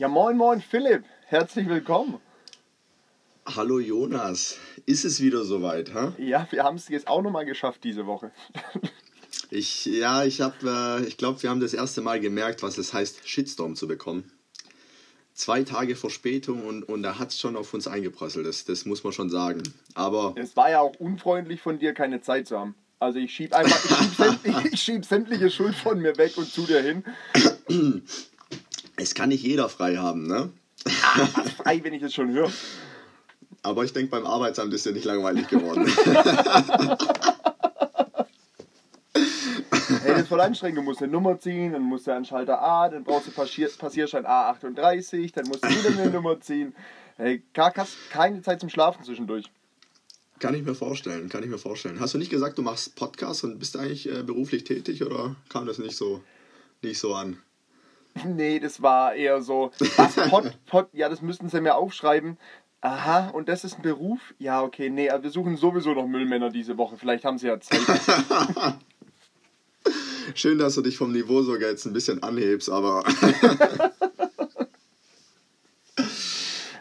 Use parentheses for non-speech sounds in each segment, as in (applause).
Ja, moin, moin, Philipp. Herzlich willkommen. Hallo Jonas. Ist es wieder soweit, ha? Ja, wir haben es jetzt auch nochmal geschafft diese Woche. (laughs) ich, ja, ich habe, äh, ich glaube, wir haben das erste Mal gemerkt, was es heißt, Shitstorm zu bekommen. Zwei Tage Verspätung und, und da hat es schon auf uns eingeprasselt, das, das muss man schon sagen. Aber. Es war ja auch unfreundlich von dir, keine Zeit zu haben. Also ich schieb einfach, ich schieb, sämtliche, (laughs) ich schieb sämtliche Schuld von mir weg und zu dir hin. (coughs) Es kann nicht jeder frei haben, ne? Ach, frei, wenn ich es schon höre. Aber ich denke, beim Arbeitsamt ist ja nicht langweilig geworden. (laughs) Hey, das ist voll anstrengend. Du musst eine Nummer ziehen, dann musst du an Schalter A, dann brauchst du Passier Passierschein A38, dann musst du wieder eine (laughs) Nummer ziehen. Hey, hast keine Zeit zum Schlafen zwischendurch. Kann ich mir vorstellen, kann ich mir vorstellen. Hast du nicht gesagt, du machst Podcasts und bist eigentlich äh, beruflich tätig oder kam das nicht so, nicht so an? (laughs) Nee, das war eher so, was, Pod, (laughs) Pod, ja, das müssten sie mir aufschreiben. Aha, und das ist ein Beruf? Ja, okay, nee, wir suchen sowieso noch Müllmänner diese Woche. Vielleicht haben sie ja Zeit. (laughs) Schön, dass du dich vom Niveau sogar jetzt ein bisschen anhebst, aber.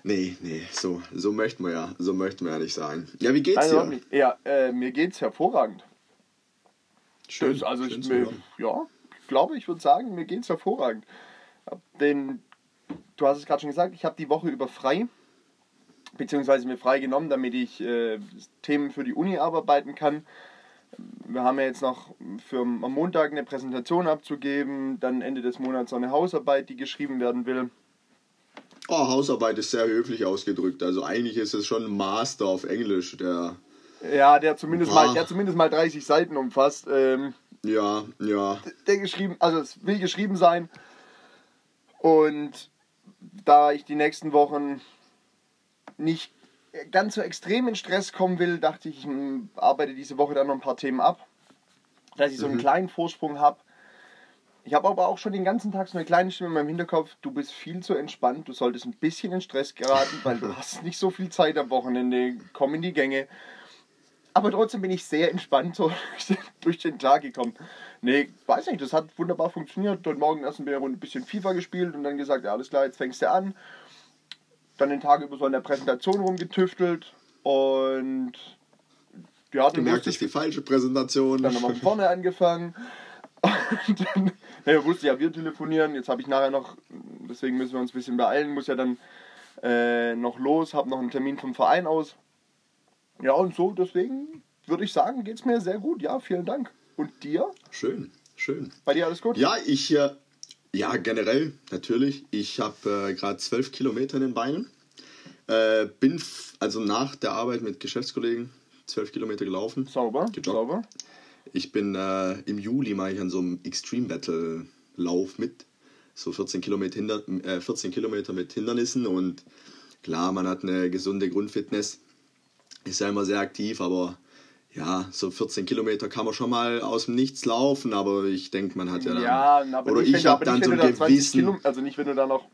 nee, nee, so, so möchten wir ja, so möchten wir ja nicht sagen. Ja, wie geht's also, dir? Ja, äh, mir geht's hervorragend. Schön. Das, also schön ich, mir, ja, glaube, ich würde sagen, mir geht's hervorragend. Den, du hast es gerade schon gesagt, ich habe die Woche über frei, beziehungsweise mir frei genommen, damit ich äh, Themen für die Uni arbeiten kann wir haben ja jetzt noch für am Montag eine Präsentation abzugeben, dann Ende des Monats noch eine Hausarbeit, die geschrieben werden will. Oh, Hausarbeit ist sehr höflich ausgedrückt. Also eigentlich ist es schon ein Master auf Englisch, der. Ja, der zumindest, mal, der zumindest mal 30 Seiten umfasst. Ähm, ja, ja. Der geschrieben, also es will geschrieben sein. Und da ich die nächsten Wochen nicht ganz so extrem in Stress kommen will, dachte ich, ich hm, arbeite diese Woche dann noch ein paar Themen ab, dass ich so einen mhm. kleinen Vorsprung habe. Ich habe aber auch schon den ganzen Tag so eine kleine Stimme in meinem Hinterkopf, du bist viel zu entspannt, du solltest ein bisschen in Stress geraten, weil du (laughs) hast nicht so viel Zeit am Wochenende, komm in die Gänge. Aber trotzdem bin ich sehr entspannt so (laughs) durch den Tag gekommen. Nee, weiß nicht, das hat wunderbar funktioniert. Dort Morgen erst ein bisschen FIFA gespielt und dann gesagt, ja alles klar, jetzt fängst du an dann den Tag über so an der Präsentation rumgetüftelt und ja, dann merkt, ist die falsche Präsentation. Dann nochmal vorne angefangen. (laughs) Und dann ja, wusste ja, wir telefonieren. Jetzt habe ich nachher noch, deswegen müssen wir uns ein bisschen beeilen, muss ja dann äh, noch los, habe noch einen Termin vom Verein aus. Ja, und so, deswegen würde ich sagen, geht es mir sehr gut. Ja, vielen Dank. Und dir? Schön, schön. Bei dir alles gut? Ja, ich, äh, ja, generell, natürlich. Ich habe äh, gerade zwölf Kilometer in den Beinen. Äh, bin also nach der Arbeit mit Geschäftskollegen zwölf Kilometer gelaufen. Sauber, gejoggt. sauber. Ich bin äh, im Juli mache ich an so einem Extreme Battle Lauf mit. So 14 Kilometer, Hinder, äh, 14 Kilometer mit Hindernissen und klar, man hat eine gesunde Grundfitness. Ist ja immer sehr aktiv, aber ja, so 14 Kilometer kann man schon mal aus dem Nichts laufen, aber ich denke, man hat ja dann. Ja, aber oder ich habe dann so ein gewissen. also nicht, wenn du da noch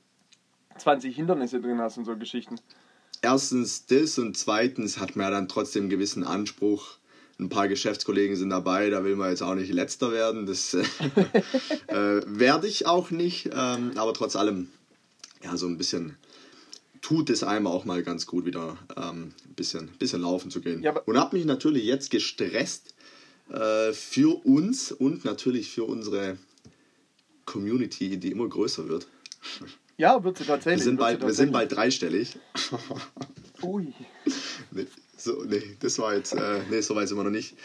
20 Hindernisse drin hast und so Geschichten. Erstens das und zweitens hat man ja dann trotzdem einen gewissen Anspruch. Ein paar Geschäftskollegen sind dabei, da will man jetzt auch nicht letzter werden. Das äh, (laughs) äh, werde ich auch nicht, ähm, aber trotz allem, ja, so ein bisschen tut es einem auch mal ganz gut, wieder ähm, ein bisschen, bisschen laufen zu gehen. Ja, und habe mich natürlich jetzt gestresst äh, für uns und natürlich für unsere Community, die immer größer wird. Ja, wird sie tatsächlich. Wir sind, bald, wir sind bald dreistellig. Ui. (laughs) Nee, so, nee, das war jetzt, äh, nee, so weit sind wir noch nicht.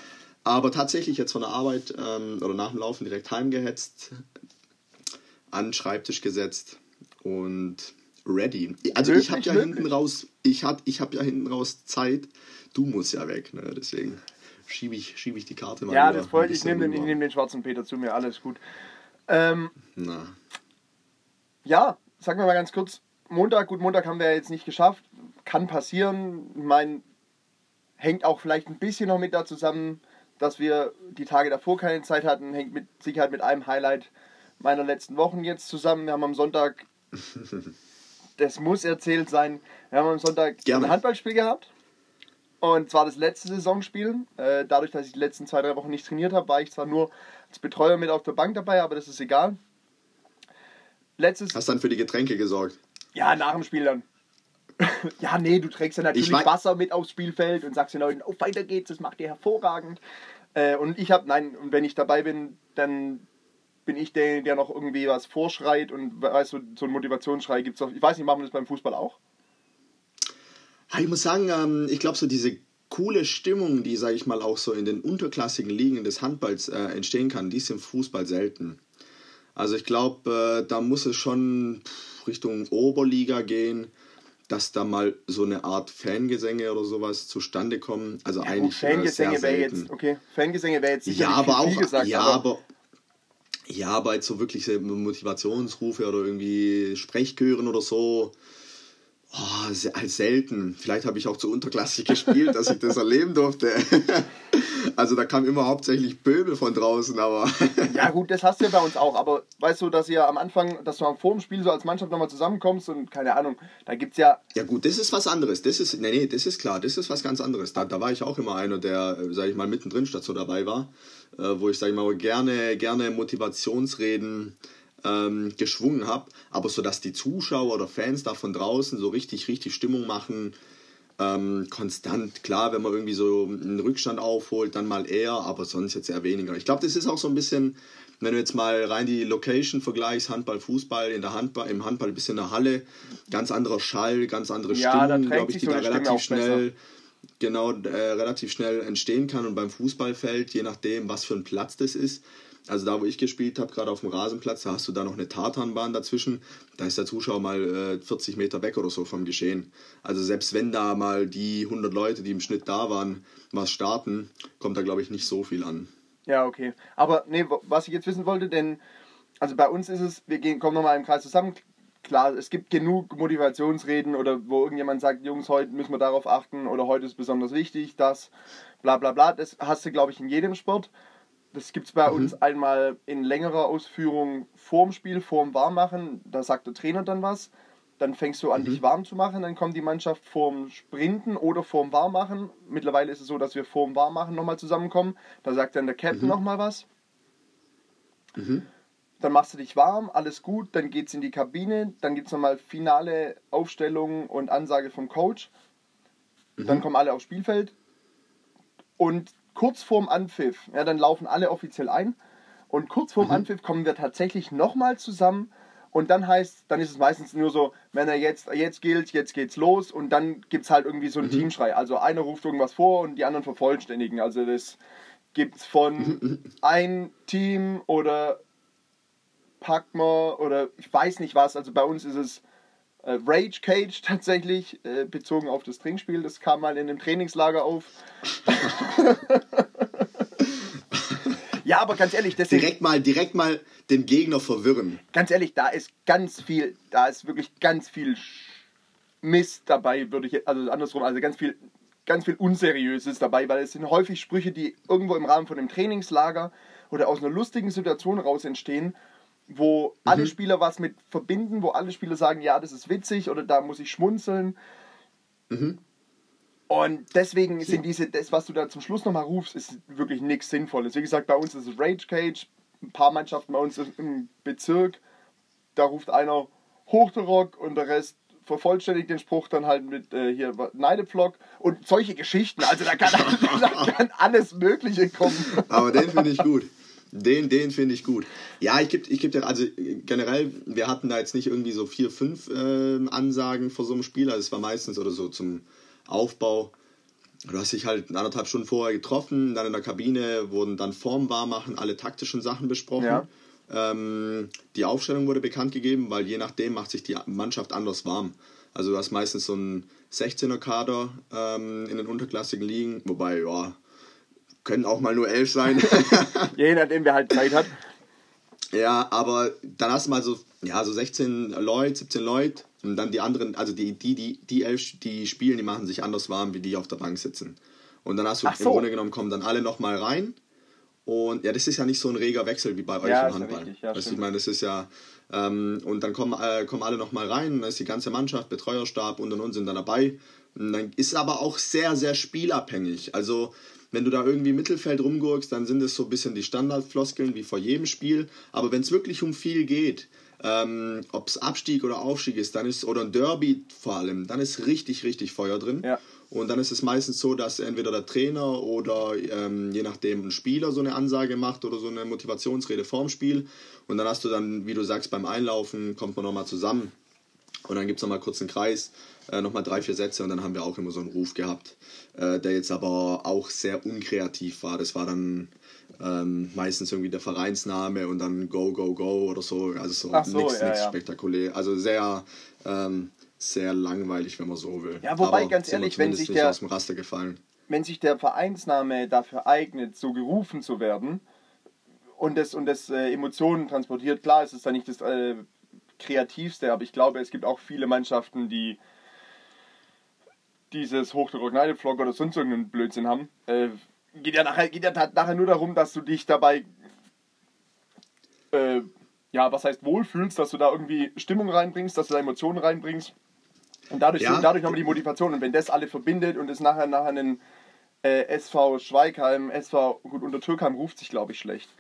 Aber tatsächlich jetzt von der Arbeit ähm, oder nach dem Laufen direkt heimgehetzt, an den Schreibtisch gesetzt und ready. Also ich habe ja hinten raus, ich habe ich hab ja hinten raus Zeit. Du musst ja weg, ne? Deswegen schiebe ich, schieb ich die Karte mal. Ja, das wollte ich. nehme den, nehm den schwarzen Peter zu mir, alles gut. Ähm, Na. Ja, sag mir mal ganz kurz. Montag, gut, Montag haben wir jetzt nicht geschafft. Kann passieren. Ich meine, hängt auch vielleicht ein bisschen noch mit da zusammen, dass wir die Tage davor keine Zeit hatten. Hängt mit Sicherheit mit einem Highlight meiner letzten Wochen jetzt zusammen. Wir haben am Sonntag (laughs) das muss erzählt sein. Wir haben am Sonntag Gerne. ein Handballspiel gehabt. Und zwar das letzte Saisonspiel. Äh, dadurch, dass ich die letzten zwei, drei Wochen nicht trainiert habe, war ich zwar nur als Betreuer mit auf der Bank dabei, aber das ist egal. Letztes Hast dann für die Getränke gesorgt? Ja, nach dem Spiel dann. (laughs) ja, nee, du trägst ja natürlich Wasser mit aufs Spielfeld und sagst den Leuten, oh, weiter geht's, das macht ihr hervorragend. Äh, und ich habe, nein, und wenn ich dabei bin, dann bin ich der, der noch irgendwie was vorschreit und weißt du, so einen Motivationsschrei gibt es Ich weiß nicht, machen wir das beim Fußball auch? Ich muss sagen, ähm, ich glaube, so diese coole Stimmung, die, sage ich mal, auch so in den unterklassigen Ligen des Handballs äh, entstehen kann, die ist im Fußball selten. Also ich glaube, äh, da muss es schon Richtung Oberliga gehen, dass da mal so eine Art Fangesänge oder sowas zustande kommen. Also ja, eigentlich äh, Fangesänge wäre jetzt okay. Fangesänge wäre jetzt sicher ja, aber auch gesagt, ja, aber, aber ja, aber jetzt so wirklich Motivationsrufe oder irgendwie Sprechchören oder so, Oh, als selten. Vielleicht habe ich auch zu unterklassig gespielt, dass ich das erleben durfte. (laughs) also da kam immer hauptsächlich Pöbel von draußen, aber. (laughs) ja gut, das hast du ja bei uns auch. Aber weißt du, dass ihr am Anfang, dass du vor dem Spiel so als Mannschaft nochmal zusammenkommst und keine Ahnung, da gibt es ja. Ja gut, das ist was anderes. Das ist, nee, nee, das ist klar, das ist was ganz anderes. Da, da war ich auch immer einer, der, sag ich mal, mittendrin statt so dabei war. Äh, wo ich, sag ich mal, gerne, gerne Motivationsreden ähm, geschwungen habe, aber so dass die Zuschauer oder Fans da von draußen so richtig, richtig Stimmung machen, ähm, konstant. Klar, wenn man irgendwie so einen Rückstand aufholt, dann mal eher, aber sonst jetzt eher weniger. Ich glaube, das ist auch so ein bisschen, wenn du jetzt mal rein die Location vergleichst, Handball, Fußball, in der Handball, im Handball ein bisschen in der Halle, ganz anderer Schall, ganz andere ja, Stimmung, glaube ich, die da relativ schnell genau äh, relativ schnell entstehen kann und beim Fußballfeld, je nachdem, was für ein Platz das ist, also da, wo ich gespielt habe, gerade auf dem Rasenplatz, da hast du da noch eine Tartanbahn dazwischen. Da ist der Zuschauer mal äh, 40 Meter weg oder so vom Geschehen. Also selbst wenn da mal die 100 Leute, die im Schnitt da waren, was starten, kommt da, glaube ich, nicht so viel an. Ja, okay. Aber nee, was ich jetzt wissen wollte, denn also bei uns ist es, wir gehen, kommen nochmal im Kreis zusammen. Klar, es gibt genug Motivationsreden oder wo irgendjemand sagt, Jungs, heute müssen wir darauf achten oder heute ist besonders wichtig, das, bla bla bla. Das hast du, glaube ich, in jedem Sport. Das gibt es bei mhm. uns einmal in längerer Ausführung vorm Spiel, vorm Warmmachen. Da sagt der Trainer dann was. Dann fängst du an, mhm. dich warm zu machen. Dann kommt die Mannschaft vorm Sprinten oder vorm Warmmachen. Mittlerweile ist es so, dass wir vorm Warmmachen nochmal zusammenkommen. Da sagt dann der Captain mhm. nochmal was. Mhm. Dann machst du dich warm, alles gut. Dann geht es in die Kabine. Dann gibt es nochmal finale Aufstellung und Ansage vom Coach. Dann mhm. kommen alle aufs Spielfeld. Und kurz vorm Anpfiff, ja, dann laufen alle offiziell ein und kurz vorm mhm. Anpfiff kommen wir tatsächlich nochmal zusammen und dann heißt, dann ist es meistens nur so, wenn er jetzt, jetzt gilt, jetzt geht's los und dann gibt es halt irgendwie so einen mhm. Teamschrei. Also einer ruft irgendwas vor und die anderen vervollständigen. Also das gibt es von mhm. (laughs) ein Team oder Packmer oder ich weiß nicht was. Also bei uns ist es äh, Rage Cage (laughs) tatsächlich, äh, bezogen auf das Trinkspiel. Das kam mal in einem Trainingslager auf. (laughs) ja, aber ganz ehrlich, deswegen, direkt mal, direkt mal den Gegner verwirren. Ganz ehrlich, da ist ganz viel, da ist wirklich ganz viel Mist dabei, würde ich, also andersrum, also ganz viel, ganz viel Unseriöses dabei, weil es sind häufig Sprüche, die irgendwo im Rahmen von einem Trainingslager oder aus einer lustigen Situation raus entstehen wo mhm. alle Spieler was mit verbinden, wo alle Spieler sagen, ja, das ist witzig oder da muss ich schmunzeln. Mhm. Und deswegen sind diese, das, was du da zum Schluss nochmal rufst, ist wirklich nichts Sinnvolles. Wie gesagt, bei uns ist es Rage Cage, ein paar Mannschaften bei uns im Bezirk, da ruft einer hoch der Rock und der Rest vervollständigt den Spruch dann halt mit äh, hier Neidepflock und solche Geschichten. Also da kann, (laughs) da kann alles Mögliche kommen. Aber den finde ich gut. Den, den finde ich gut. Ja, ich gebe ich geb dir, also generell, wir hatten da jetzt nicht irgendwie so vier, fünf äh, Ansagen vor so einem Spiel. Also es war meistens oder so zum Aufbau. Du hast dich halt anderthalb Stunden vorher getroffen, dann in der Kabine wurden dann vorm Warmmachen alle taktischen Sachen besprochen. Ja. Ähm, die Aufstellung wurde bekannt gegeben, weil je nachdem macht sich die Mannschaft anders warm. Also du hast meistens so einen 16er-Kader ähm, in den unterklassigen Ligen, wobei, ja, können auch mal nur elf sein. (laughs) Je nachdem, wer halt Zeit hat. Ja, aber dann hast du mal so, ja, so 16 Leute, 17 Leute und dann die anderen, also die, die, die, die elf, die spielen, die machen sich anders warm, wie die auf der Bank sitzen. Und dann hast du so. im Grunde genommen, kommen dann alle nochmal rein. Und ja, das ist ja nicht so ein reger Wechsel wie bei euch ja, im Handball. Ja ja, weißt, ich meine, das ist ja, ähm, und dann kommen, äh, kommen alle nochmal rein, dann ist die ganze Mannschaft, Betreuerstab und und und sind dann dabei. Und dann ist aber auch sehr, sehr spielabhängig. Also wenn du da irgendwie Mittelfeld rumgurkst, dann sind es so ein bisschen die Standardfloskeln wie vor jedem Spiel. Aber wenn es wirklich um viel geht, Ähm, Ob es Abstieg oder Aufstieg ist, dann ist, oder ein Derby vor allem, dann ist richtig, richtig Feuer drin. Ja. Und dann ist es meistens so, dass entweder der Trainer oder ähm, je nachdem ein Spieler so eine Ansage macht oder so eine Motivationsrede vorm Spiel. Und dann hast du dann, wie du sagst, beim Einlaufen kommt man nochmal zusammen. Und dann gibt es nochmal kurz einen Kreis, äh, nochmal drei, vier Sätze und dann haben wir auch immer so einen Ruf gehabt, äh, der jetzt aber auch sehr unkreativ war. Das war dann ähm, meistens irgendwie der Vereinsname und dann Go, Go, Go oder so. Also so, so, nichts ja, ja. spektakulär. Also sehr, ähm, sehr langweilig, wenn man so will. Ja, wobei, ganz sind wir ehrlich, wenn sich der- wenn sich der Vereinsname dafür eignet, so gerufen zu werden und das, und das äh, Emotionen transportiert, klar, es ist da nicht das äh, kreativste, aber ich glaube, es gibt auch viele Mannschaften, die dieses Hochdruck Vlog oder sonst irgendeinen Blödsinn haben. Äh, geht ja nachher, geht ja nachher nur darum, dass du dich dabei äh, ja, was heißt wohlfühlst, dass du da irgendwie Stimmung reinbringst, dass du da Emotionen reinbringst. Und dadurch, Ja. dadurch nochmal die Motivation. Und wenn das alle verbindet und es nachher nachher einen äh, SV Schweigheim, SV, gut, unter Türkheim ruft sich, glaube ich, schlecht.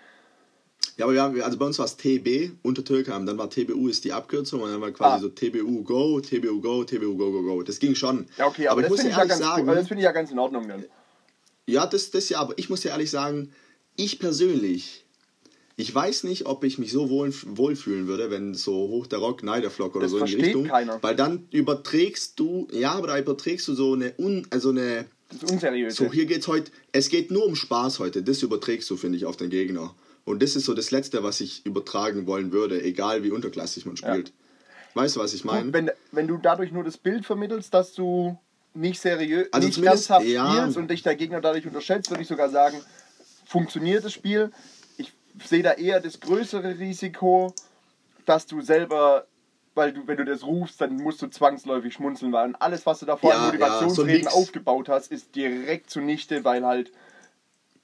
Ja, aber wir haben, also bei uns war es TB unter Türkheim, dann war TBU ist die Abkürzung und dann war quasi Ah. so TBU Go, TBU Go, TBU Go, Go, Go. Das ging schon. Ja, okay, aber, ich das muss finde dir ich, ja ehrlich ganz, sagen, cool, das finde ich ja ganz in Ordnung dann. ja, das, das ja, aber ich muss dir ehrlich sagen, ich persönlich, ich weiß nicht, ob ich mich so wohl, wohlfühlen würde, wenn so hoch der Rock, Neiderflock oder Das so in die Richtung. keiner. Weil dann überträgst du, ja, aber da überträgst du so eine, un, also eine, Das ist unseriös. so hier geht's heute, es geht nur um Spaß heute, das überträgst du, finde ich, auf den Gegner. Und das ist so das Letzte, was ich übertragen wollen würde, egal wie unterklassig man spielt. Weißt du, was ich meine? Wenn, wenn du dadurch nur das Bild vermittelst, dass du nicht seriös, Also nicht ernsthaft ja. spielst und dich der Gegner dadurch unterschätzt, würde ich sogar sagen, funktioniert das Spiel. Ich sehe da eher das größere Risiko, dass du selber, weil du, wenn du das rufst, dann musst du zwangsläufig schmunzeln, weil alles, was du davor Ja, an ja, Motivationsreden so ein Mix. aufgebaut hast, ist direkt zunichte, weil halt,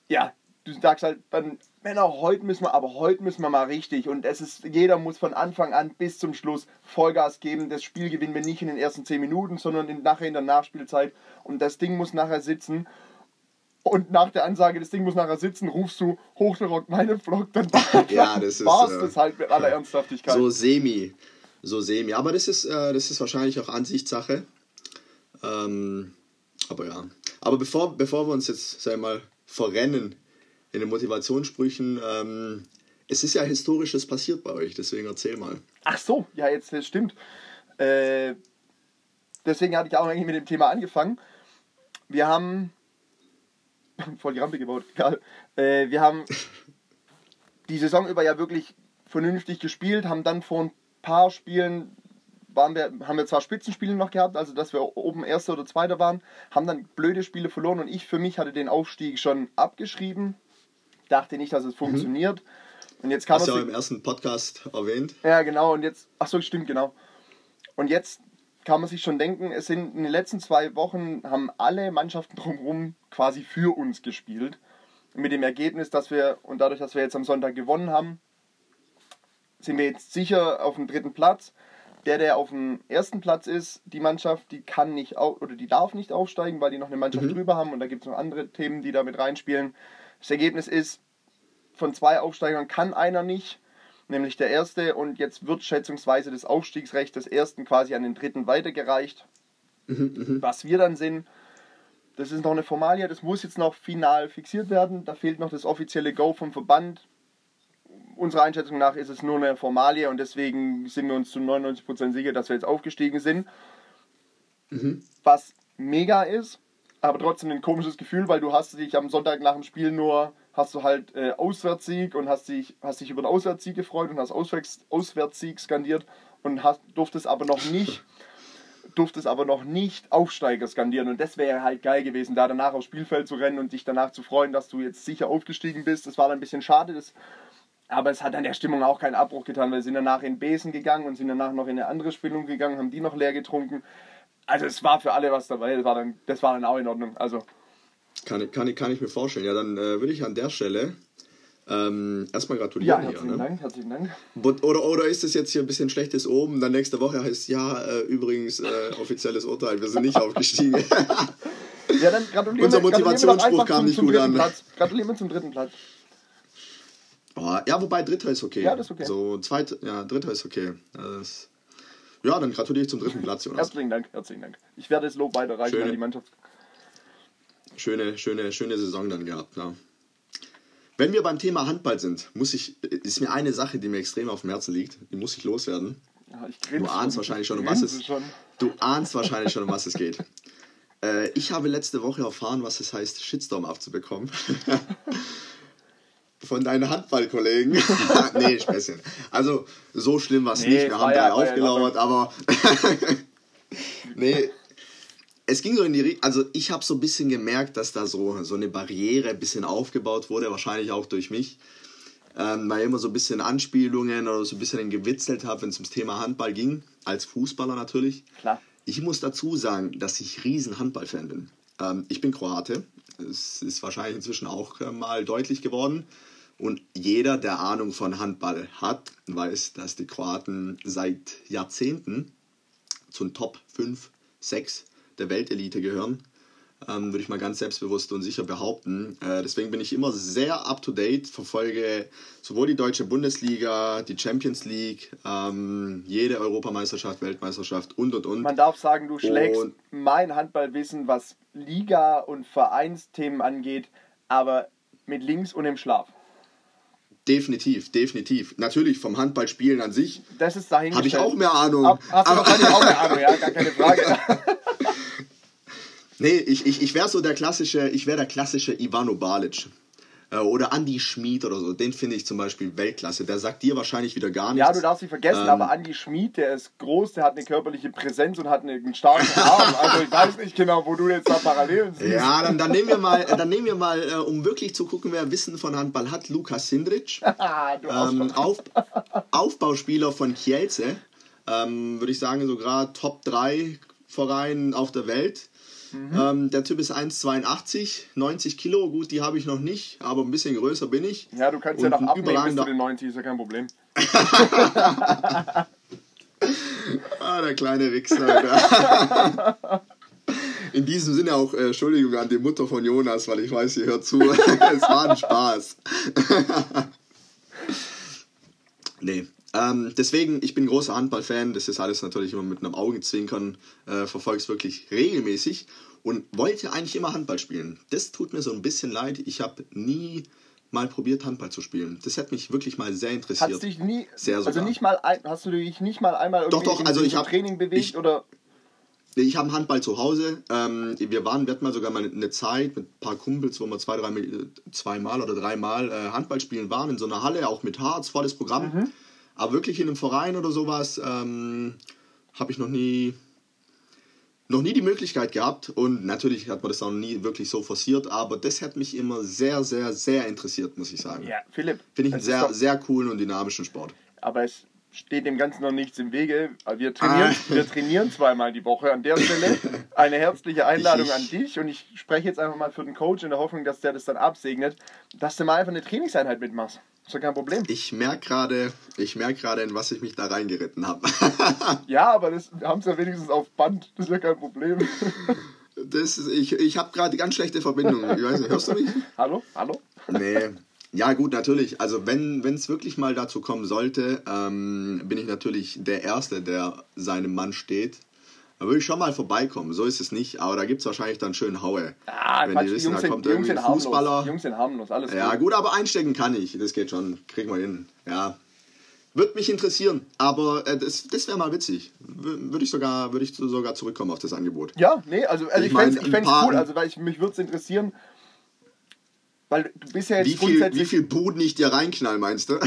ja, du sagst halt dann, Männer, heute müssen wir, aber heute müssen wir mal richtig. Und es ist, jeder muss von Anfang an bis zum Schluss Vollgas geben. Das Spiel gewinnen wir nicht in den ersten 10 Minuten, sondern in, nachher in der Nachspielzeit. Und das Ding muss nachher sitzen. Und nach der Ansage, das Ding muss nachher sitzen, rufst du hoch der Rock meine Vlog, dann Ja, das (laughs) ist, war's äh, das halt mit aller Ernsthaftigkeit. So semi. So semi. Aber das ist, äh, das ist wahrscheinlich auch Ansichtssache. Ähm, aber ja. Aber bevor, bevor wir uns jetzt, sag mal, verrennen in den Motivationssprüchen, ähm, es ist ja Historisches passiert bei euch, deswegen erzähl mal. Ach so, ja, jetzt das stimmt. Äh, deswegen hatte ich auch eigentlich mit dem Thema angefangen. Wir haben (laughs) voll die Rampe gebaut, (laughs) egal. Äh, wir haben (laughs) die Saison über ja wirklich vernünftig gespielt, haben dann vor ein paar Spielen waren wir, haben wir zwar Spitzenspiele noch gehabt, also dass wir oben Erster oder Zweiter waren, haben dann blöde Spiele verloren und ich für mich hatte den Aufstieg schon abgeschrieben. Dachte nicht, dass es funktioniert. Und jetzt kam Hast es du ja im ersten Podcast erwähnt. ja, genau. Und jetzt, ach so, stimmt, genau. Und jetzt kann man sich schon denken, es sind in den letzten zwei Wochen haben alle Mannschaften drumherum quasi für uns gespielt. Mit dem Ergebnis, dass wir, und dadurch, dass wir jetzt am Sonntag gewonnen haben, sind wir jetzt sicher auf dem dritten Platz. Der, der auf dem ersten Platz ist, die Mannschaft, die kann nicht oder die darf nicht aufsteigen, weil die noch eine Mannschaft drüber haben und da gibt es noch andere Themen, die da mit reinspielen. Das Ergebnis ist, von zwei Aufsteigern kann einer nicht, nämlich der erste. Und jetzt wird schätzungsweise das Aufstiegsrecht des ersten quasi an den dritten weitergereicht. Was wir dann sind, das ist noch eine Formalie, das muss jetzt noch final fixiert werden. Da fehlt noch das offizielle Go vom Verband. Unserer Einschätzung nach ist es nur eine Formalie und deswegen sind wir uns zu 99% sicher, dass wir jetzt aufgestiegen sind. Was mega ist, aber trotzdem ein komisches Gefühl, weil du hast dich am Sonntag nach dem Spiel nur, hast du halt äh, Auswärtssieg und hast dich, hast dich über den Auswärtssieg gefreut und hast Auswärts, Auswärtssieg skandiert und hast, durftest aber noch nicht (laughs) durftest aber noch nicht Aufsteiger skandieren und das wäre halt geil gewesen, da danach aufs Spielfeld zu rennen und dich danach zu freuen, dass du jetzt sicher aufgestiegen bist. Das war dann ein bisschen schade, das, aber es hat an der Stimmung auch keinen Abbruch getan, weil wir sind danach in Besen gegangen und sind danach noch in eine andere Spielung gegangen, haben die noch leer getrunken. Also es war für alle was dabei, das war dann, das war dann auch in Ordnung. Also Kann, ich- kann, ich- kann ich mir vorstellen. Ja, dann äh, würde ich an der Stelle ähm, erstmal gratulieren. ja, hier, herzlichen ne? Dank, herzlichen Dank. Oder, oder ist es jetzt hier ein bisschen schlechtes oben, dann nächste Woche heißt ja, äh, übrigens äh, offizielles Urteil, wir sind nicht aufgestiegen. (laughs) Ja, dann gratulieren Unser Motivationsspruch kam zum, nicht zum gut dritten an. Platz. Gratulieren wir zum dritten Platz. Oh, ja, wobei dritter ist okay. Ja, das ist okay. So zweiter, ja, dritter ist okay. Das, ja, dann gratuliere ich zum dritten Platz, Jonas. Herzlichen Dank, herzlichen Dank. Ich werde das Lob weiterreichen Schöne- an die Mannschaft. Schöne, schöne, schöne Saison dann gehabt, ja. Wenn wir beim Thema Handball sind, muss ich, ist mir eine Sache, die mir extrem auf dem Herzen liegt, die muss ich loswerden. Ja, ich Du ahnst wahrscheinlich schon, um was es- Schon. Du ahnst wahrscheinlich schon, um was es geht. Äh, ich habe letzte Woche erfahren, was es heißt, Shitstorm abzubekommen. (laughs) Von deinen Handballkollegen. (laughs) nee, Späßchen. Also, so schlimm war es Nee, nicht. Wir haben ja- war ja aufgelauert, aber. (laughs) nee. Es ging so in die Richtung, also ich habe so ein bisschen gemerkt, dass da so, so eine Barriere ein bisschen aufgebaut wurde, wahrscheinlich auch durch mich ähm, weil ich immer so ein bisschen Anspielungen oder so ein bisschen gewitzelt habe, wenn es ums Thema Handball ging, als Fußballer natürlich. Klar. Ich muss dazu sagen, dass ich riesen Handballfan bin. Ähm, ich bin Kroate, es ist wahrscheinlich inzwischen auch äh, mal deutlich geworden. Und jeder, der Ahnung von Handball hat, weiß, dass die Kroaten seit Jahrzehnten zu den Top 5, 6 der Weltelite gehören. Ähm, würde ich mal ganz selbstbewusst und sicher behaupten. Äh, deswegen bin ich immer sehr up to date, verfolge sowohl die deutsche Bundesliga, die Champions League, ähm, jede Europameisterschaft, Weltmeisterschaft und und und. Man darf sagen, du schlägst Und- mein Handballwissen, was Liga- und Vereinsthemen angeht, aber mit links und im Schlaf. Definitiv, definitiv. Natürlich vom Handballspielen an sich Das ist dahingestellt. habe ich auch mehr Ahnung. Ab, hast du Aber- auch eine Ahnung, ja, gar keine Frage. (laughs) Nee, ich, ich, ich wäre so der klassische, ich wäre der klassische Ivano Balic. Äh, Oder Andy Schmid oder so. Den finde ich zum Beispiel Weltklasse. Der sagt dir wahrscheinlich wieder gar nichts. Ja, du darfst nicht vergessen, Ähm, aber Andi Schmid, der ist groß, der hat eine körperliche Präsenz und hat einen starken Arm. Also ich weiß nicht genau, wo du jetzt da Parallelen siehst. Ja, dann, dann nehmen wir mal, äh, dann nehmen wir mal äh, um wirklich zu gucken, wer Wissen von Handball hat, Lukas Sindrich. (laughs) Ähm. Auf, Aufbauspieler von Kielce. Ähm, Würde ich sagen, so gerade Top 3 Verein auf der Welt. Mhm. Ähm, der Typ ist 1,82, 90 Kilo. Gut, die habe ich noch nicht, aber ein bisschen größer bin ich. Ja, du kannst und ja noch abnehmen bis zu den 90, ist ja kein Problem. (laughs) Ah, der kleine Wichser. (laughs) In diesem Sinne auch äh, Entschuldigung an die Mutter von Jonas, weil ich weiß, sie hört zu. (laughs) es war ein Spaß. nee. Ähm, deswegen, ich bin großer Handballfan. Das ist alles natürlich immer mit einem Augenzwinkern. Äh, Verfolge es wirklich regelmäßig und wollte eigentlich immer Handball spielen. Das tut mir so ein bisschen leid. Ich habe nie mal probiert, Handball zu spielen. Das hat mich wirklich mal sehr interessiert. Hast dich nie, Sehr also nicht mal, ein, hast du dich nicht mal einmal irgendwie doch, in also ich hab- Training bewegt ich- oder? Ich habe Handball zu Hause. Ähm, wir waren, wir hatten mal sogar mal eine Zeit mit ein paar Kumpels, wo wir zwei, drei, zweimal oder dreimal äh, Handball spielen waren, in so einer Halle, auch mit Harz, volles Programm. Mhm. Aber wirklich in einem Verein oder sowas ähm, habe ich noch nie, noch nie die Möglichkeit gehabt. Und natürlich hat man das auch nie wirklich so forciert, aber das hat mich immer sehr, sehr, sehr interessiert, muss ich sagen. Ja, Philipp. Finde ich einen sehr, sehr coolen und dynamischen Sport. aber es steht dem Ganzen noch nichts im Wege. Wir trainieren, Ah. wir trainieren zweimal die Woche. An der Stelle (laughs) eine herzliche Einladung Ich- an dich und ich spreche jetzt einfach mal für den Coach in der Hoffnung, dass der das dann absegnet, dass du mal einfach eine Trainingseinheit mitmachst. Ist doch kein Problem. Ich merke gerade, ich merke gerade, in was ich mich da reingeritten habe. (laughs) Ja, aber das, wir haben es ja wenigstens auf Band. Das ist ja kein Problem. (laughs) Das ist, ich ich habe gerade ganz schlechte Verbindungen. Ich weiß nicht, hörst du mich? Hallo? Hallo? Nee. Ja, gut, natürlich. Also, wenn es wirklich mal dazu kommen sollte, ähm, bin ich natürlich der Erste, der seinem Mann steht. Da würde ich schon mal vorbeikommen. So ist es nicht. Aber da gibt es wahrscheinlich dann schön Haue. Ah, wenn Quatsch, die wissen, Jungs da kommt irgendwie ein Fußballer. harmlos. Jungs sind harmlos, alles Ja, gut. gut, aber einstecken kann ich. Das geht schon. Kriegen wir hin. Ja. Würde mich interessieren. Aber äh, das, das wäre mal witzig. Würde ich, sogar, würde ich sogar zurückkommen auf das Angebot. Ja, nee, also, also Ich ich, fände es cool, also weil ich, mich würde es interessieren, weil du bist ja jetzt Wie viel, grundsätzlich, wie viel Buden ich dir reinknall, meinst du?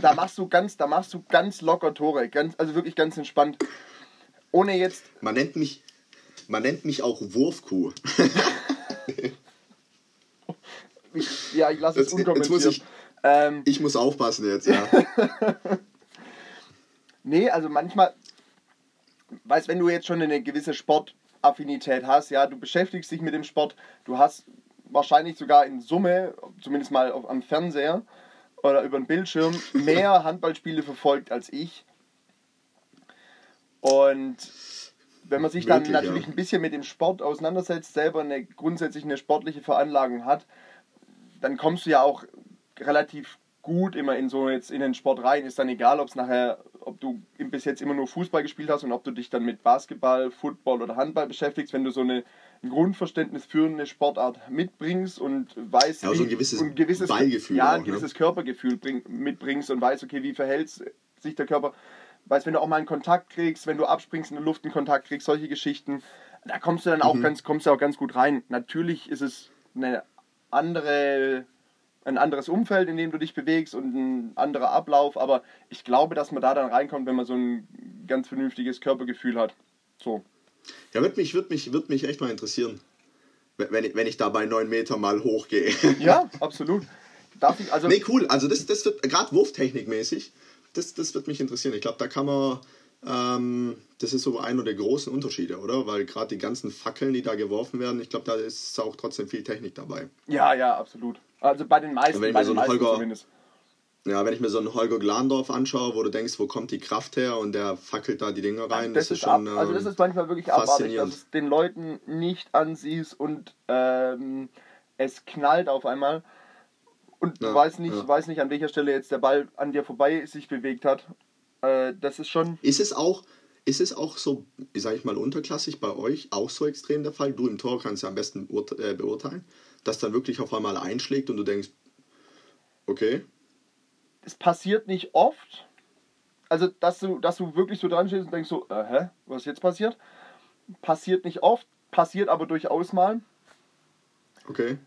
da machst du ganz, da machst du ganz locker Tore, ganz, also wirklich ganz entspannt. Ohne jetzt, Man nennt mich, man nennt mich auch Wurfkuh. (laughs) ich, ja, ich lasse es Jetzt- jetzt unkommentiert. muss ich- ähm, Ich muss aufpassen jetzt, ja. (laughs) nee, also manchmal, weißt, wenn du jetzt schon eine gewisse Sportaffinität hast, ja, du beschäftigst dich mit dem Sport, du hast wahrscheinlich sogar in Summe, zumindest mal auf, am Fernseher oder über den Bildschirm, (laughs) mehr Handballspiele verfolgt als ich. Und wenn man sich dann Möglich, natürlich ja. ein bisschen mit dem Sport auseinandersetzt, selber eine grundsätzlich eine sportliche Veranlagung hat, dann kommst du ja auch relativ gut immer in so jetzt in den Sport rein. Ist dann egal, ob es nachher, ob du bis jetzt immer nur Fußball gespielt hast und ob du dich dann mit Basketball, Football oder Handball beschäftigst, wenn du so eine, ein Grundverständnis für eine Sportart mitbringst und weißt, ja, wie, so ein gewisses, und gewisses Ballgefühl. ja, auch, ein ne? gewisses Körpergefühl bring, mitbringst und weißt, okay, wie verhält sich der Körper. Weißt, wenn du auch mal einen Kontakt kriegst, wenn du abspringst in der Luft einen Kontakt kriegst, solche Geschichten, da kommst du dann auch Mhm. ganz, kommst du auch ganz gut rein. Natürlich ist es eine andere, ein anderes Umfeld, in dem du dich bewegst und ein anderer Ablauf, aber ich glaube, dass man da dann reinkommt, wenn man so ein ganz vernünftiges Körpergefühl hat. So. Ja, würde mich, würd mich, würd mich echt mal interessieren, wenn ich, wenn ich da bei 9 Meter mal hochgehe. Ja, (laughs) absolut. Darf ich, also, nee, cool. Also das, das wird, gerade Wurftechnikmäßig, das, das wird mich interessieren. Ich glaube, da kann man, ähm, das ist so einer der großen Unterschiede, oder? Weil gerade die ganzen Fackeln, die da geworfen werden, ich glaube, da ist auch trotzdem viel Technik dabei. ja, ja, absolut. Also bei den meisten, wenn ich bei mir so den einen meisten Holger- zumindest. Ja, wenn ich mir so einen Holger Glandorf anschaue, wo du denkst, wo kommt die Kraft her und der fackelt da die Dinger rein, Das, ist schon, ab, also das ist manchmal wirklich abartig, dass es den Leuten nicht ansiehst und ähm, es knallt auf einmal und du Ja, weißt nicht, ja. weißt nicht, an welcher Stelle jetzt der Ball an dir vorbei sich bewegt hat. Äh, das ist schon. Ist es auch, ist es auch so, sag ich mal, unterklassig bei euch auch so extrem der Fall? Du im Tor kannst ja am besten äh, beurteilen, dass dann wirklich auf einmal einschlägt und du denkst, okay, Es passiert nicht oft. Also, dass du, dass du wirklich so dran stehst und denkst so, äh, hä, was ist jetzt passiert? Passiert nicht oft, passiert aber durchaus mal. okay.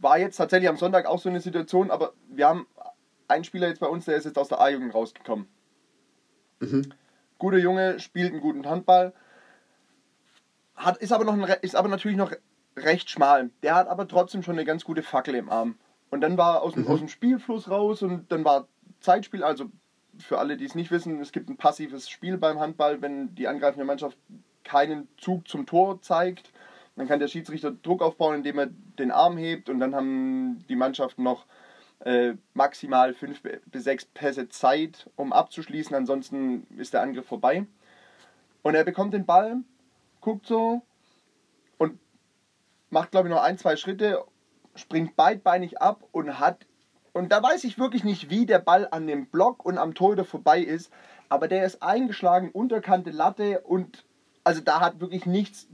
War jetzt tatsächlich am Sonntag auch so eine Situation, aber wir haben einen Spieler jetzt bei uns, der ist jetzt aus der A-Jugend rausgekommen. Mhm. Guter Junge, spielt einen guten Handball, hat, ist, aber noch ein, ist aber natürlich noch recht schmal. Der hat aber trotzdem schon eine ganz gute Fackel im Arm. Und dann war er aus dem, Mhm. aus dem Spielfluss raus und dann war Zeitspiel, also für alle, die es nicht wissen, es gibt ein passives Spiel beim Handball, wenn die angreifende Mannschaft keinen Zug zum Tor zeigt. Dann kann der Schiedsrichter Druck aufbauen, indem er den Arm hebt und dann haben die Mannschaften noch äh, maximal fünf bis sechs Pässe Zeit, um abzuschließen. Ansonsten ist der Angriff vorbei. Und er bekommt den Ball, guckt so und macht, glaube ich, noch ein, zwei Schritte, springt beidbeinig ab und hat. Und da weiß ich wirklich nicht, wie der Ball an dem Block und am Tor wieder vorbei ist. Aber der ist eingeschlagen, unterkante Latte und also da hat wirklich nichts.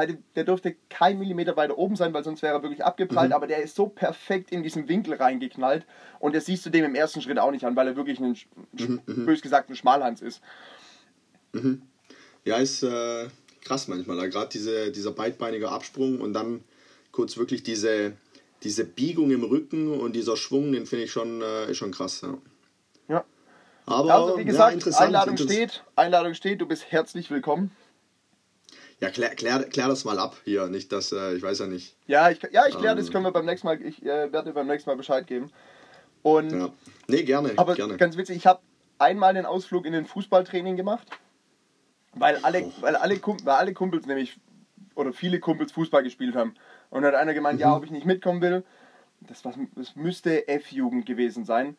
Hätte, der dürfte kein Millimeter weiter oben sein, weil sonst wäre er wirklich abgeprallt. Aber der ist so perfekt in diesen Winkel reingeknallt. Und das siehst du dem im ersten Schritt auch nicht an, weil er wirklich ein, sch- bös gesagt, ein Schmalhans ist. Ja, ist äh, krass manchmal. Gerade diese, dieser beidbeinige Absprung und dann kurz wirklich diese, diese Biegung im Rücken und dieser Schwung, den finde ich schon, äh, ist schon krass. Ja. Ja. Aber Also wie ja, gesagt, interessant, Einladung steht, Einladung steht, du bist herzlich willkommen. Ja, klär, klär, klär das mal ab hier. Nicht, dass, äh, ich weiß ja nicht. Ja, ich, ja, ich kläre das, Ähm. können wir beim nächsten Mal, ich äh, werde dir beim nächsten Mal Bescheid geben. Und, Ja. Nee, gerne. aber gerne. ganz witzig, ich habe einmal den Ausflug in den Fußballtraining gemacht, weil alle, Oh. weil alle, Kum- weil alle Kumpels nämlich, oder viele Kumpels Fußball gespielt haben. Und dann hat einer gemeint, Mhm. ja, ob ich nicht mitkommen will. Das, was, das müsste F-Jugend gewesen sein.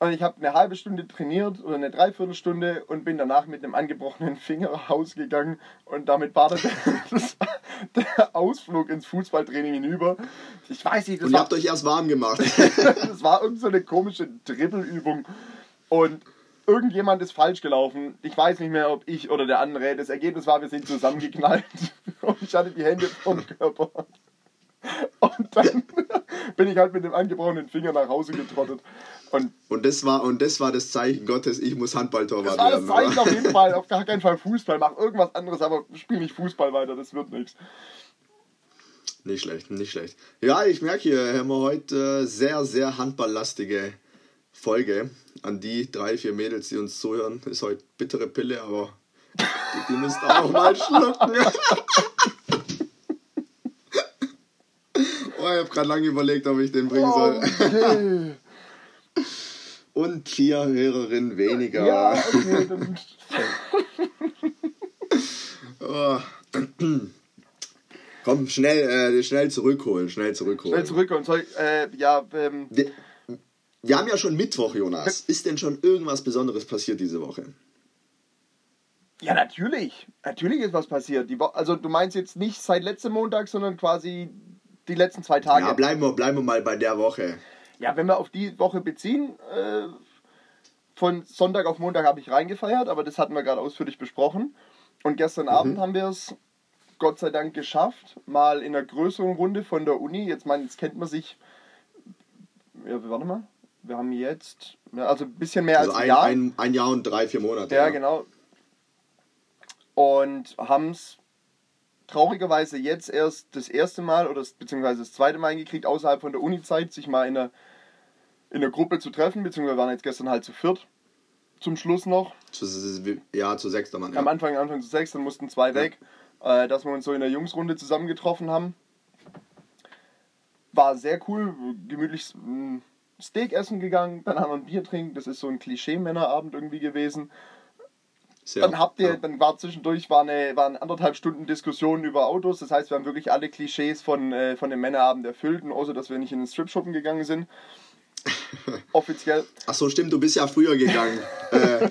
Und ich habe eine halbe Stunde trainiert oder eine Dreiviertelstunde und bin danach mit einem angebrochenen Finger (laughs) rausgegangen und damit war das, (laughs) das, der Ausflug ins Fußballtraining hinüber. Ich weiß nicht, das Und ihr war, habt euch erst warm gemacht. (laughs) das war irgend so eine komische Dribbelübung und irgendjemand ist falsch gelaufen. Ich weiß nicht mehr, ob ich oder der andere. Das Ergebnis war, wir sind zusammengeknallt und ich hatte die Hände vom Körper. Und dann bin ich halt mit dem angebrochenen Finger nach Hause getrottet. Und Und das war, und das war das Zeichen Gottes, ich muss Handballtorwart das war das werden. Zeichen auf jeden Fall. Auf gar keinen Fall Fußball. Mach irgendwas anderes, aber spiel nicht Fußball weiter. Das wird nichts. Nicht schlecht, nicht schlecht. Ja, ich merke hier, haben wir heute äh, sehr, sehr handballlastige Folge. An die drei, vier Mädels, die uns zuhören, ist heute bittere Pille, aber die, müsst auch mal schlucken. (laughs) oh, ich habe gerade lange überlegt, ob ich den bringen soll. Okay. (laughs) Und vier Hörerinnen weniger. Ja, okay. Dann (laughs) Oh. Komm, schnell, äh, schnell zurückholen, schnell zurückholen. schnell zurück und soll, äh, ja, ähm, Wir, wir haben ja schon Mittwoch, Jonas. Ist denn schon irgendwas Besonderes passiert diese Woche? Ja, natürlich. Natürlich ist was passiert. Die Wo also du meinst jetzt nicht seit letztem Montag, sondern quasi die letzten zwei Tage. Ja, bleiben wir, bleiben wir mal bei der Woche. Ja, wenn wir auf die Woche beziehen, äh, von Sonntag auf Montag habe ich reingefeiert, aber das hatten wir gerade ausführlich besprochen. Und gestern mhm. Abend haben wir es Gott sei Dank geschafft, mal in einer größeren Runde von der Uni. Jetzt, mein, jetzt kennt man sich. Ja, warte mal. Wir haben jetzt, also ein bisschen mehr also als ein, ein Jahr. Ein, ein Jahr und drei, vier Monate. Ja, ja. genau. Und haben es traurigerweise jetzt erst das erste Mal oder beziehungsweise das zweite Mal hingekriegt, außerhalb von der Uni-Zeit, sich mal in einer, in einer Gruppe zu treffen, beziehungsweise wir waren jetzt gestern halt zu viert zum Schluss noch. Zu, ja, zu sechster Mann. Ja. Am Anfang, Anfang zu sechs, dann mussten zwei ja. weg, äh, dass wir uns so in der Jungsrunde zusammengetroffen haben. War sehr cool, gemütlich ein Steak essen gegangen, dann haben wir ein Bier trinken, das ist so ein Klischee-Männerabend irgendwie gewesen. Sehr, dann habt ihr, ja. dann war zwischendurch war eine, waren anderthalb Stunden Diskussionen über Autos. Das heißt, wir haben wirklich alle Klischees von, äh, von dem Männerabend erfüllt, und außer dass wir nicht in den Strip-Shoppen gegangen sind. (laughs) Offiziell. Ach so, stimmt, du bist ja früher gegangen. (laughs) Äh.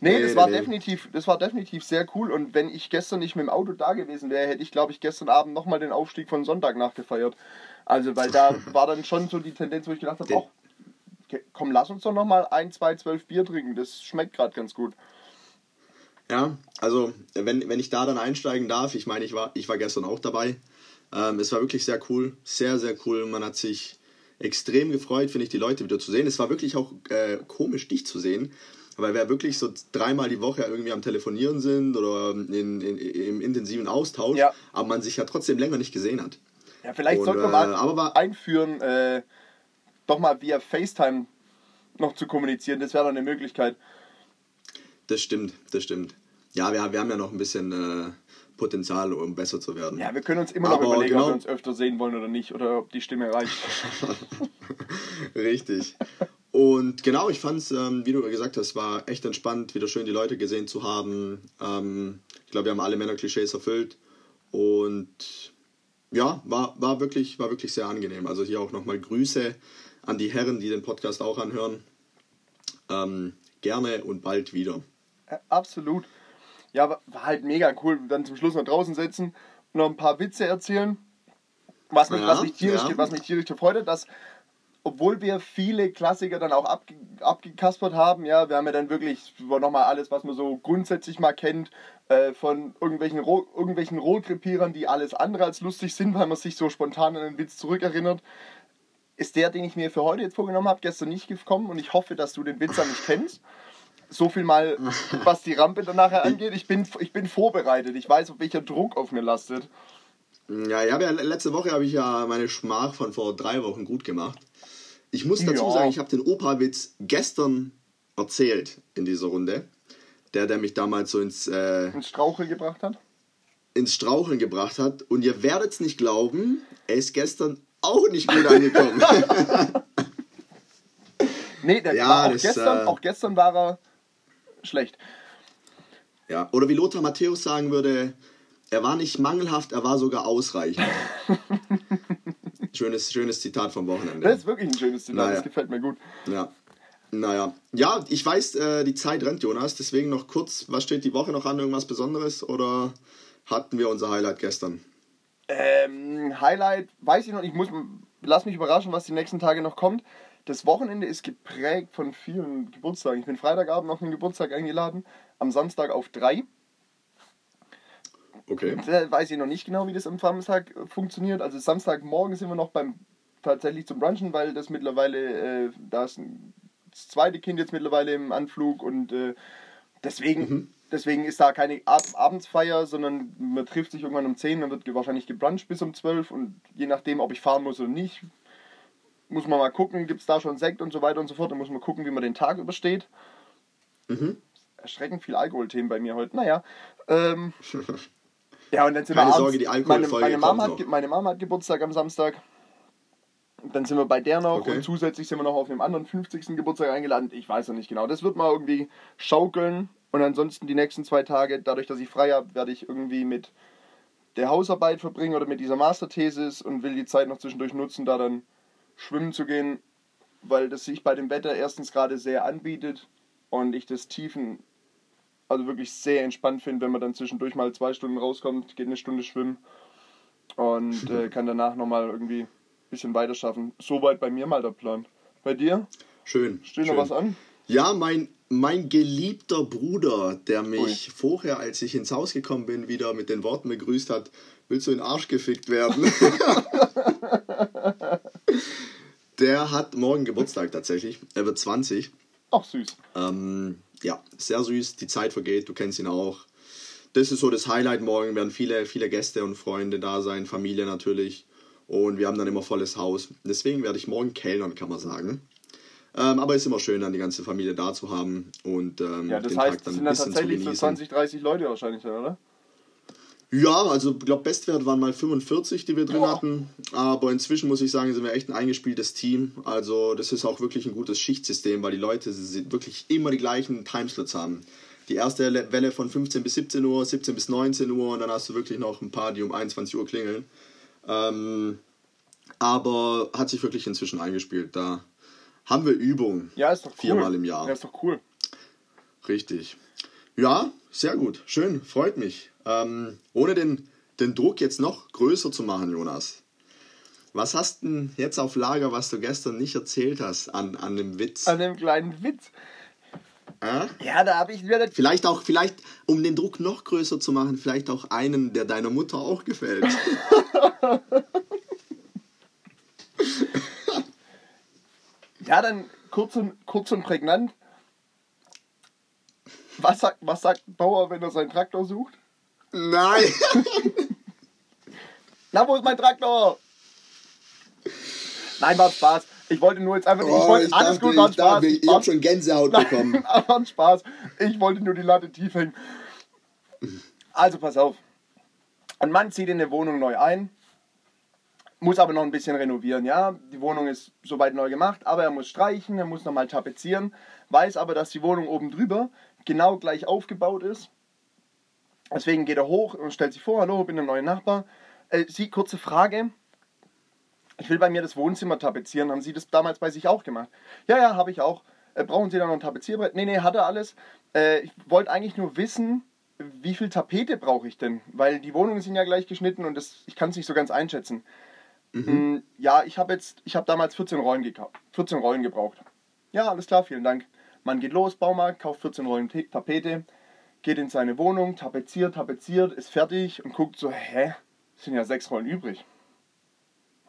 nee, (laughs) nee, das war nee. definitiv, das war definitiv sehr cool. Und wenn ich gestern nicht mit dem Auto da gewesen wäre, hätte ich, glaube ich, gestern Abend nochmal den Aufstieg von Sonntag nachgefeiert. Also, weil da war dann schon so die Tendenz, wo ich gedacht habe, komm, lass uns doch nochmal ein, zwei, zwölf Bier trinken. Das schmeckt gerade ganz gut. Ja, also wenn, wenn ich da dann einsteigen darf, ich meine, ich war, ich war gestern auch dabei. Ähm, es war wirklich sehr cool, sehr, sehr cool. Man hat sich extrem gefreut, finde ich, die Leute wieder zu sehen. Es war wirklich auch äh, komisch, dich zu sehen, weil wir wirklich so dreimal die Woche irgendwie am Telefonieren sind oder in, in, im intensiven Austausch, ja. aber man sich ja trotzdem länger nicht gesehen hat. Ja, vielleicht sollten wir mal äh, einführen, äh, doch mal via FaceTime noch zu kommunizieren. Das wäre doch eine Möglichkeit. Das stimmt, das stimmt. Ja, wir, wir haben ja noch ein bisschen äh, Potenzial, um besser zu werden. Ja, wir können uns immer noch Aber überlegen, genau, ob wir uns öfter sehen wollen oder nicht oder ob die Stimme reicht. (laughs) Richtig. Und genau, ich fand es, ähm, wie du gesagt hast, war echt entspannt, wieder schön die Leute gesehen zu haben. Ähm, ich glaube, wir haben alle Männer-Klischees erfüllt. Und ja, war, war, wirklich, war wirklich sehr angenehm. Also hier auch nochmal Grüße an die Herren, die den Podcast auch anhören. Ähm, gerne und bald wieder. absolut. Ja, war halt mega cool. Dann zum Schluss noch draußen sitzen, noch ein paar Witze erzählen. Was mich, ja, was mich, tierisch, ja. was mich tierisch gefreut hat, dass, obwohl wir viele Klassiker dann auch abge, abgekaspert haben, ja, wir haben ja dann wirklich nochmal alles, was man so grundsätzlich mal kennt, äh, von irgendwelchen, irgendwelchen Rohrkrepierern, die alles andere als lustig sind, weil man sich so spontan an den Witz zurückerinnert ist der, den ich mir für heute jetzt vorgenommen habe, gestern nicht gekommen und ich hoffe, dass du den Witzer nicht kennst. So viel mal, (laughs) was die Rampe dann nachher angeht. Ich bin, ich bin vorbereitet. Ich weiß, welcher Druck auf mir lastet. Ja, ich habe ja letzte Woche habe ich ja meine Schmach von vor drei Wochen gut gemacht. Ich muss dazu ja. sagen, ich habe den Opa-Witz gestern erzählt in dieser Runde. Der, der mich damals so ins, äh, ins Straucheln gebracht hat. Ins Straucheln gebracht hat. Und ihr werdet es nicht glauben, er ist gestern auch nicht gut angekommen. (laughs) nee, der ja, auch, das, gestern, äh, auch gestern war er schlecht. Ja, oder wie Lothar Matthäus sagen würde, er war nicht mangelhaft, er war sogar ausreichend. (laughs) schönes, schönes Zitat vom Wochenende. Das ist wirklich ein schönes Zitat, naja. das gefällt mir gut. Ja. Naja, ja, ich weiß, äh, die Zeit rennt, Jonas, deswegen noch kurz, was steht die Woche noch an, irgendwas Besonderes oder hatten wir unser Highlight gestern? Ähm, Highlight, weiß ich noch, ich muss, lass mich überraschen, was die nächsten Tage noch kommt. Das Wochenende ist geprägt von vielen Geburtstagen. Ich bin Freitagabend auf einen Geburtstag eingeladen, am Samstag auf drei. Okay. Da weiß ich noch nicht genau, wie das am Samstag funktioniert. Also Samstagmorgen sind wir noch beim tatsächlich zum Brunchen, weil das mittlerweile, äh, da ist das zweite Kind jetzt mittlerweile im Anflug und äh, deswegen mhm. Deswegen ist da keine Ab Abendsfeier, sondern man trifft sich irgendwann um 10, dann wird wahrscheinlich gebruncht bis um 12 und je nachdem, ob ich fahren muss oder nicht, muss man mal gucken, gibt es da schon Sekt und so weiter und so fort, dann muss man gucken, wie man den Tag übersteht. Mhm. Erschreckend viel Alkoholthemen bei mir heute. Naja. Ähm, (laughs) ja, und dann sind Keine wir abends, Sorge, die Alkoholfolge meine, meine, Mama hat, meine Mama hat Geburtstag am Samstag. Dann sind wir bei der noch okay. und zusätzlich sind wir noch auf einem anderen 50. Geburtstag eingeladen. Ich weiß noch nicht genau. Das wird mal irgendwie schaukeln. Und ansonsten die nächsten zwei Tage, dadurch, dass ich frei habe, werde ich irgendwie mit der Hausarbeit verbringen oder mit dieser Masterthesis und will die Zeit noch zwischendurch nutzen, da dann schwimmen zu gehen, weil das sich bei dem Wetter erstens gerade sehr anbietet und ich das Tiefen also wirklich sehr entspannt finde, wenn man dann zwischendurch mal zwei Stunden rauskommt, geht eine Stunde schwimmen und (laughs) äh, kann danach nochmal irgendwie bisschen weiter schaffen. Soweit bei mir mal der Plan. Bei dir? Schön. Steht schön. noch was an? Ja, mein, mein geliebter Bruder, der mich vorher, als ich ins Haus gekommen bin, wieder mit den Worten begrüßt hat, willst du in den Arsch gefickt werden? (laughs) der hat morgen Geburtstag tatsächlich. Er wird 20. Ach, süß. Ähm, ja, sehr süß. Die Zeit vergeht, du kennst ihn auch. Das ist so das Highlight. Morgen werden viele, viele Gäste und Freunde da sein, Familie natürlich. Und wir haben dann immer volles Haus. Deswegen werde ich morgen kellnern, kann man sagen. Ähm, aber es ist immer schön, dann die ganze Familie da zu haben und ähm, Ja, das den heißt, Tag dann sind ein bisschen zu tatsächlich so genießen. 20, 30 Leute wahrscheinlich, oder? Ja, also ich glaube, Bestwert waren mal 45, die wir drin Boah. hatten. Aber inzwischen muss ich sagen, sind wir echt ein eingespieltes Team. Also das ist auch wirklich ein gutes Schichtsystem, weil die Leute wirklich immer die gleichen Timeslots haben. Die erste Le- Welle von 15 bis 17 Uhr, 17 bis 19 Uhr und dann hast du wirklich noch ein paar, die um 21 Uhr klingeln. Ähm, aber hat sich wirklich inzwischen eingespielt. Da haben wir Übung. Ja, ist doch cool. Viermal im Jahr. Ja, ist doch cool. Richtig. Ja, sehr gut. Schön, freut mich. Ähm, ohne den, den Druck jetzt noch größer zu machen, Jonas. Was hast denn jetzt auf Lager, was du gestern nicht erzählt hast an, an dem Witz? An dem kleinen Witz. Äh? Ja, da habe ich wieder das Vielleicht auch, vielleicht, um den Druck noch größer zu machen, vielleicht auch einen, der deiner Mutter auch gefällt. (laughs) Ja, dann kurz und, kurz und prägnant. Was sagt, was sagt Bauer, wenn er seinen Traktor sucht? Nein! (laughs) Na, wo ist mein Traktor? Nein, war Spaß. Ich wollte nur jetzt einfach. ich wollte, alles gut, war Spaß. Oh, ich, habe schon Gänsehaut bekommen. Nein, (laughs) aber ein Spaß. Ich wollte nur die Latte tief hängen. Also, pass auf. Ein Mann zieht in eine Wohnung neu ein, muss aber noch ein bisschen renovieren. Ja, die Wohnung ist soweit neu gemacht, aber er muss streichen, er muss nochmal tapezieren, weiß aber, dass die Wohnung oben drüber genau gleich aufgebaut ist. Deswegen geht er hoch und stellt sich vor: Hallo, bin der neue Nachbar. Äh, Sie, kurze Frage. Ich will bei mir das Wohnzimmer tapezieren. Haben Sie das damals bei sich auch gemacht? Ja, ja, habe ich auch. Äh, brauchen Sie da noch ein Tapezierbrett? Nee, nee, hat er alles. Äh, ich wollte eigentlich nur wissen, wie viel Tapete brauche ich denn? Weil die Wohnungen sind ja gleich geschnitten und das, ich kann es nicht so ganz einschätzen. Mm, Ja, ich habe jetzt, ich habe damals 14 Rollen gekauft, 14 Rollen gebraucht. Ja, alles klar, vielen Dank. Man geht los, Baumarkt, kauft 14 Rollen Te- Tapete, geht in seine Wohnung, tapeziert, tapeziert, ist fertig und guckt so, hä, es sind ja sechs Rollen übrig.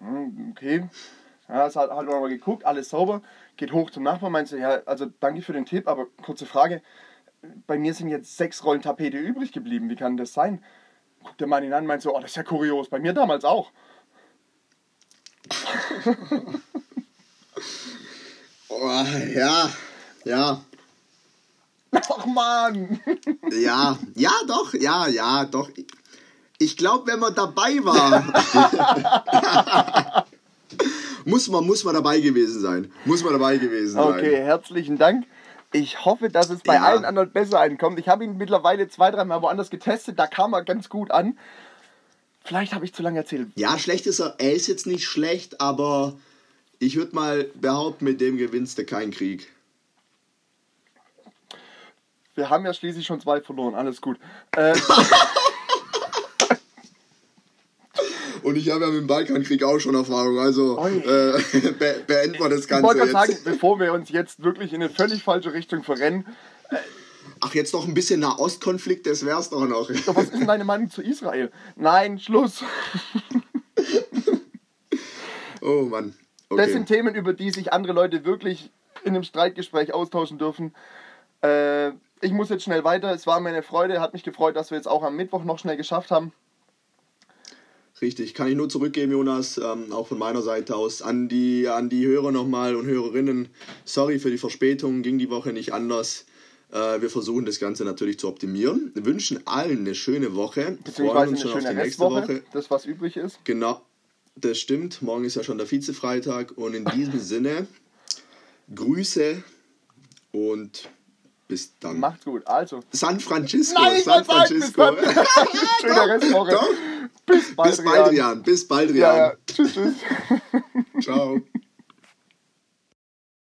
Hm, okay. Ja, es hat, hat man mal geguckt, alles sauber, geht hoch zum Nachbarn, meinte, ja, also danke für den Tipp, aber kurze Frage, bei mir sind jetzt sechs Rollen Tapete übrig geblieben, wie kann das sein? Guckt der Mann ihn an, meint so, oh, das ist ja kurios, bei mir damals auch. (laughs) Oh, ja, ja, Ach man! ja, ja, doch, ja, ja, doch. Ich glaube, wenn man dabei war, (laughs) muss man, muss man dabei gewesen sein. Muss man dabei gewesen sein. Okay, herzlichen Dank. Ich hoffe, dass es bei Ja. allen anderen besser ankommt. Ich habe ihn mittlerweile zwei, dreimal woanders getestet, da kam er ganz gut an. Vielleicht habe ich zu lange erzählt. Ja, schlecht ist er. Er ist jetzt nicht schlecht, aber ich würde mal behaupten, mit dem gewinnst du keinen Krieg. Wir haben ja schließlich schon zwei verloren, alles gut. (laughs) Äh, Und ich habe ja mit dem Balkankrieg auch schon Erfahrung, also äh, (laughs) be beenden wir das ich Ganze wollte jetzt. gerade sagen, bevor wir uns jetzt wirklich in eine völlig falsche Richtung verrennen, Ach, jetzt noch ein bisschen Nahostkonflikt, das wär's doch noch. doch, was ist denn deine Meinung zu Israel? Nein, Schluss. (laughs) Oh Mann. Das Okay. sind Themen, über die sich andere Leute wirklich in einem Streitgespräch austauschen dürfen. Äh, ich muss jetzt schnell weiter. Es war mir eine Freude, hat mich gefreut, dass wir jetzt auch am Mittwoch noch schnell geschafft haben. Richtig, kann ich nur zurückgeben, Jonas, ähm, auch von meiner Seite aus. An die, an die Hörer nochmal und Hörerinnen, sorry für die Verspätung, ging die Woche nicht anders. Äh, wir versuchen das Ganze natürlich zu optimieren. Wir wünschen allen eine schöne Woche, freuen Beziehungsweise uns schon auf die nächste Woche. das was übrig ist. Genau, das stimmt. Morgen ist ja schon der Vize-Freitag und in diesem Sinne Grüße und bis dann. Macht's gut. Also, San Francisco, Nein, San wollte sagen, bis Francisco. (laughs) schöne Restwoche. Bis bald, Bis bald, Rian. Bis bald, Ja, ja. Tschüss, tschüss. (laughs) Ciao.